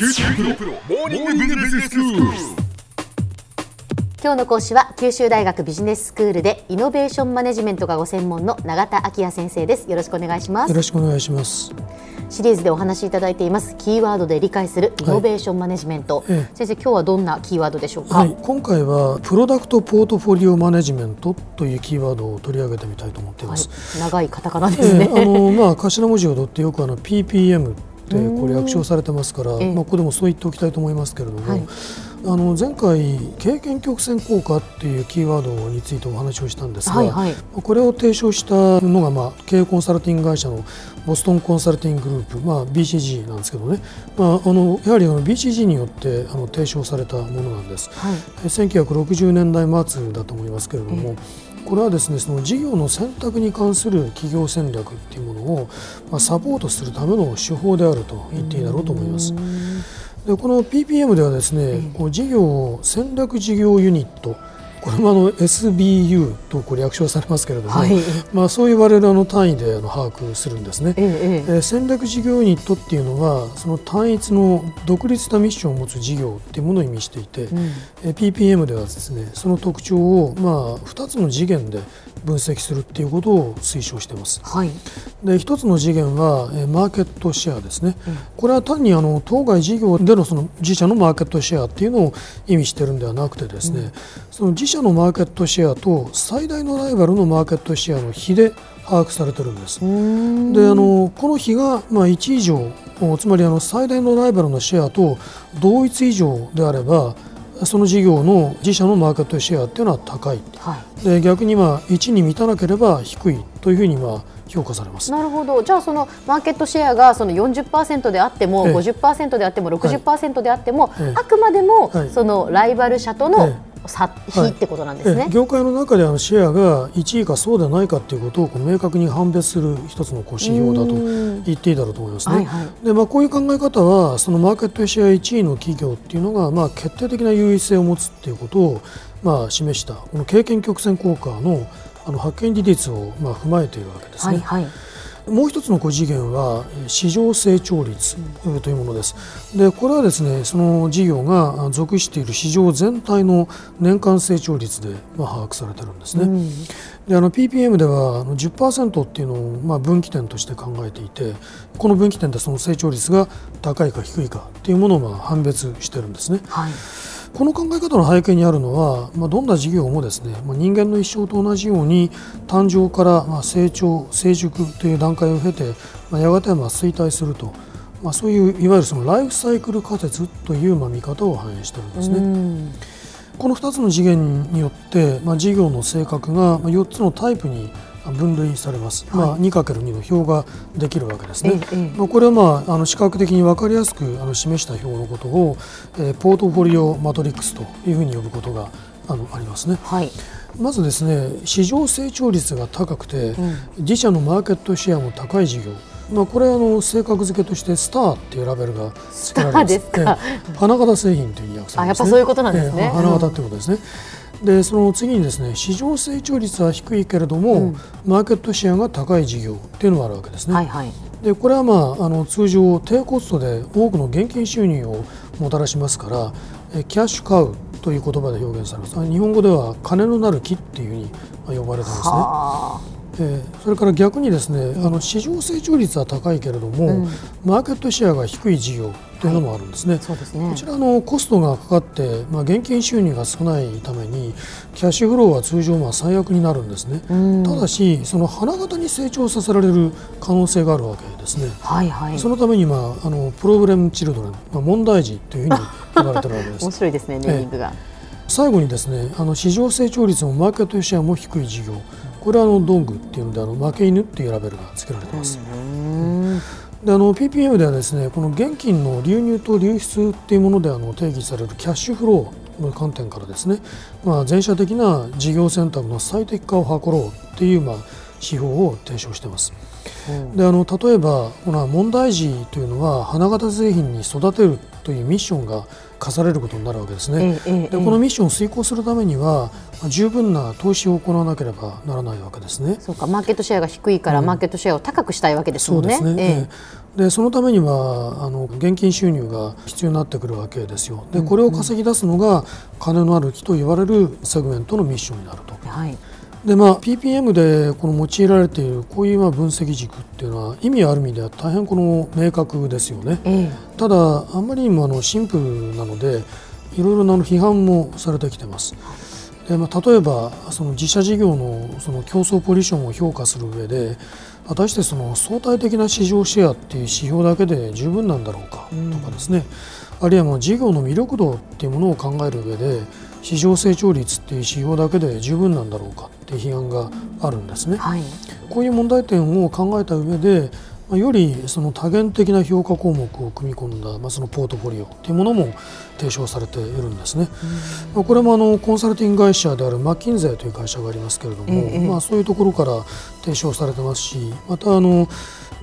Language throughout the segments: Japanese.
九州大学モーニングビジネススクール。今日の講師は九州大学ビジネススクールでイノベーションマネジメントがご専門の永田晃也先生です。よろしくお願いします。よろしくお願いします。シリーズでお話しいただいていますキーワードで理解するイノベーションマネジメント、ええ。先生今日はどんなキーワードでしょうか、はい、今回はプロダクトポートフォリオマネジメントというキーワードを取り上げてみたいと思っていはい。ます。長いカタカナでえすね、えあのまあ頭文字を取ってよくあの PPM これ略称されてますから、ええ。まあここでもそう言っておきたいと思いますけれども、はい。あの前回経験曲線効果っていうキーワードについてお話をしたんですが、はいはいこれを提唱したのが、まあ、経営コンサルティング会社のボストンコンサルティンググループ、まあ、BCG なんですけどね、まあ、あのやはりあの BCG によってあの提唱されたものなんです。はい。え1960年代末だと思いますけれども、これはですねその事業の選択に関する企業戦略っていうものを、まあ、サポートするための手法であると言っていいだろうと思います。でこの PPM ではですね、こう事業戦略事業ユニットこれもあの SBU とこう略称されますけれども、はい。まあ、そう言われるあの単位であの把握するんですね。ええ戦略事業ユニットっていうのはその単一の独立したミッションを持つ事業っていうものを意味していて、えー PPM ではですねその特徴をまあ2つの次元で分析するっていうことを推奨しています。はい。で一つの次元は、えーマーケットシェアですね、これは単にあの当該事業でのその自社のマーケットシェアっていうのを意味してるんではなくてですね、その自社のマーケットシェアと最大のライバルのマーケットシェアの比で把握されてるんです。であのこの比が、まあ、1以上おつまりあの最大のライバルのシェアと同一以上であればその事業の自社のマーケットシェアっていうのは高いはい。で逆にまあ1に満たなければ低いというふうにまあ評価されます。なるほど。じゃあそのマーケットシェアがその40%であっても、ええ。50%であっても60%であっても、ええ。あくまでも、はい。そのライバル社とのえ差、比はいってことなんですね。え業界の中であのシェアが1位かそうではないかということをこう明確に判別する一つのこう指標だと言っていいだろうと思いますね。はいはいでまあ、こういう考え方はそのマーケットシェア1位の企業っていうのがまあ決定的な優位性を持つっていうことをまあ示したこの経験曲線効果のあの発見利率をまあ踏まえているわけですね。はいはいもう一つの5次元はえー市場成長率えーというものです。でこれはですねその事業があ属している市場全体の年間成長率でまあ把握されてるんですね。であの PPM ではあの10%っていうのをまあ分岐点として考えていてこの分岐点でその成長率が高いか低いかっていうものをまあ判別してるんですね。はいこの考え方の背景にあるのは、まあ、どんな事業もですね、まあ、人間の一生と同じように誕生からまあ成長、成熟という段階を経て、まあ、やがてはまあ衰退すると、まあ、そういういわゆるそのライフサイクル仮説というまあ見方を反映しているんですね。うんこの2つの次元によって、まあ、事業の性格がまあ4つのタイプに分類されます、まあ、2×2 の表ができるわけですね。ええええ。まあ、これは、まあ、あの視覚的に分かりやすくあの示した表のことを、えーポートフォリオマトリックスというふうに呼ぶことがあのありますね。はい。まずですね市場成長率が高くて、自社のマーケットシェアも高い事業まあ、これはあの性格付けとしてスターっていうラベルが付けられますスターですかええ花形製品という訳されます、ね、あやっぱそういうことなんですね。ええ花形ってことですね、でその次にですね市場成長率は低いけれども、マーケットシェアが高い事業っていうのがあるわけですね、はいはい。でこれは、まあ、あの通常低コストで多くの現金収入をもたらしますからえキャッシュカウという言葉で表現されます。あ日本語では金のなる木っていうふうにまあ呼ばれてますね。はえーそれから逆にですね、あの市場成長率は高いけれども、マーケットシェアが低い事業というのもあるんですね。あそうですね。こちらのコストがかかって、まあ、現金収入が少ないためにキャッシュフローは通常まあ最悪になるんですね、ただしその花形に成長させられる可能性があるわけですね、はいはい。そのために、まあ、あのプロブレムチルドレン、まあ、問題児というふうに 呼ばれているわけです。面白いですねネーミングが、最後にですねあの市場成長率もマーケットシェアも低い事業これはあのドングっていうのであの負け犬っていうラベルが付けられています、であの PPM ではですねこの現金の流入と流出っていうものであの定義されるキャッシュフローの観点からですね、まあ、全社的な事業選択の最適化を図ろうっていう、まあ、指標を提唱しています。であの例えばこの問題児というのは花形製品に育てるというミッションが課されることになるわけですね。ええええでこのミッションを遂行するためにはまあ十分な投資を行わなければならないわけですね。そうかマーケットシェアが低いから、マーケットシェアを高くしたいわけですね。そうですね、えでそのためにはあの現金収入が必要になってくるわけですよ。でこれを稼ぎ出すのが金のある木と言われるセグメントのミッションになると。はいでまあ、PPM でこの用いられているこういうまあ分析軸っていうのは意味ある意味では大変この明確ですよね。えただあんまりにもあのシンプルなのでいろいろな批判もされてきてます。でまあ、例えばその自社事業のその競争ポジションを評価する上で果たしてその相対的な市場シェアっていう指標だけで十分なんだろうかとかですね、あるいはまあ事業の魅力度っていうものを考える上で市場成長率っていう指標だけで十分なんだろうかっていう批判があるんですね。はいこういう問題点を考えた上で、まあよりその多元的な評価項目を組み込んだ、まあ、そのポートフォリオというものも提唱されているんですね。まあ、これもあのコンサルティング会社であるマッキンゼーという会社がありますけれども、ええまあ、そういうところから提唱されてますしまたあの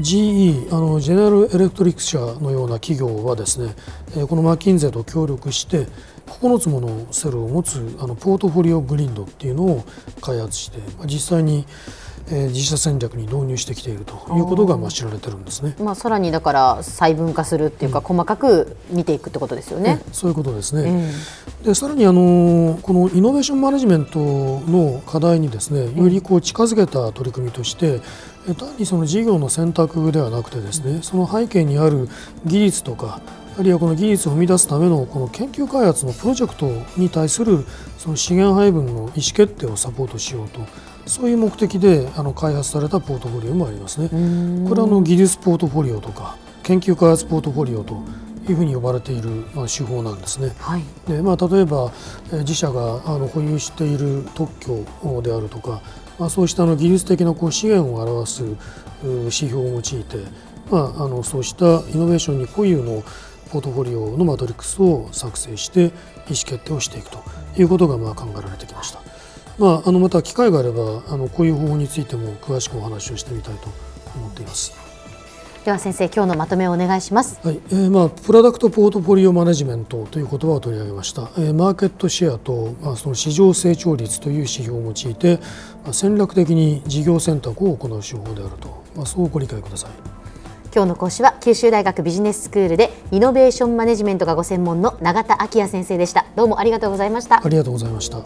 GE あのジェネラルエレクトリック社のような企業はですね、えーこのマッキンゼーと協力して9つものセルを持つあのポートフォリオグリンドっていうのを開発して、まあ、実際に、えー自社戦略に導入してきているということがまあ知られてるんですね。まあ、さらにだから細分化するっていうか、細かく見ていくってことですよね。そういうことですね。えでさらにあのこのイノベーションマネジメントの課題にですねよりこう近づけた取り組みとしてえ単にその事業の選択ではなくてですねその背景にある技術とかあるいはこの技術を生み出すためのこの研究開発のプロジェクトに対するその資源配分の意思決定をサポートしようとそういう目的であの開発されたポートフォリオもありますね。これはあの技術ポートフォリオとか研究開発ポートフォリオというふうに呼ばれている、まあ、手法なんですね。はいでまあ、例えば、えー自社があの保有している特許であるとか、まあ、そうしたあの技術的なこう資源を表すう指標を用いて、まあ、あのそうしたイノベーションに固有のポートフォリオのマトリックスを作成して意思決定をしていくということがまあ考えられてきました。まあ、あのまた機会があればあのこういう方法についても詳しくお話をしてみたいと思っています。では先生今日のまとめをお願いします。はいえーまあ、プロダクトポートフォリオマネジメントという言葉を取り上げました、えーマーケットシェアと、まあ、その市場成長率という指標を用いて、まあ、戦略的に事業選択を行う手法であると、まあ、そうご理解ください。今日の講師は九州大学ビジネススクールでイノベーションマネジメントがご専門の永田昭也先生でした。どうもありがとうございましたあ。りがとうございました。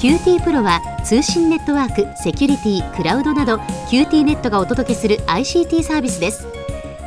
QT プロは通信ネットワーク、セキュリティ、クラウドなど QT ネットがお届けする ICT サービスです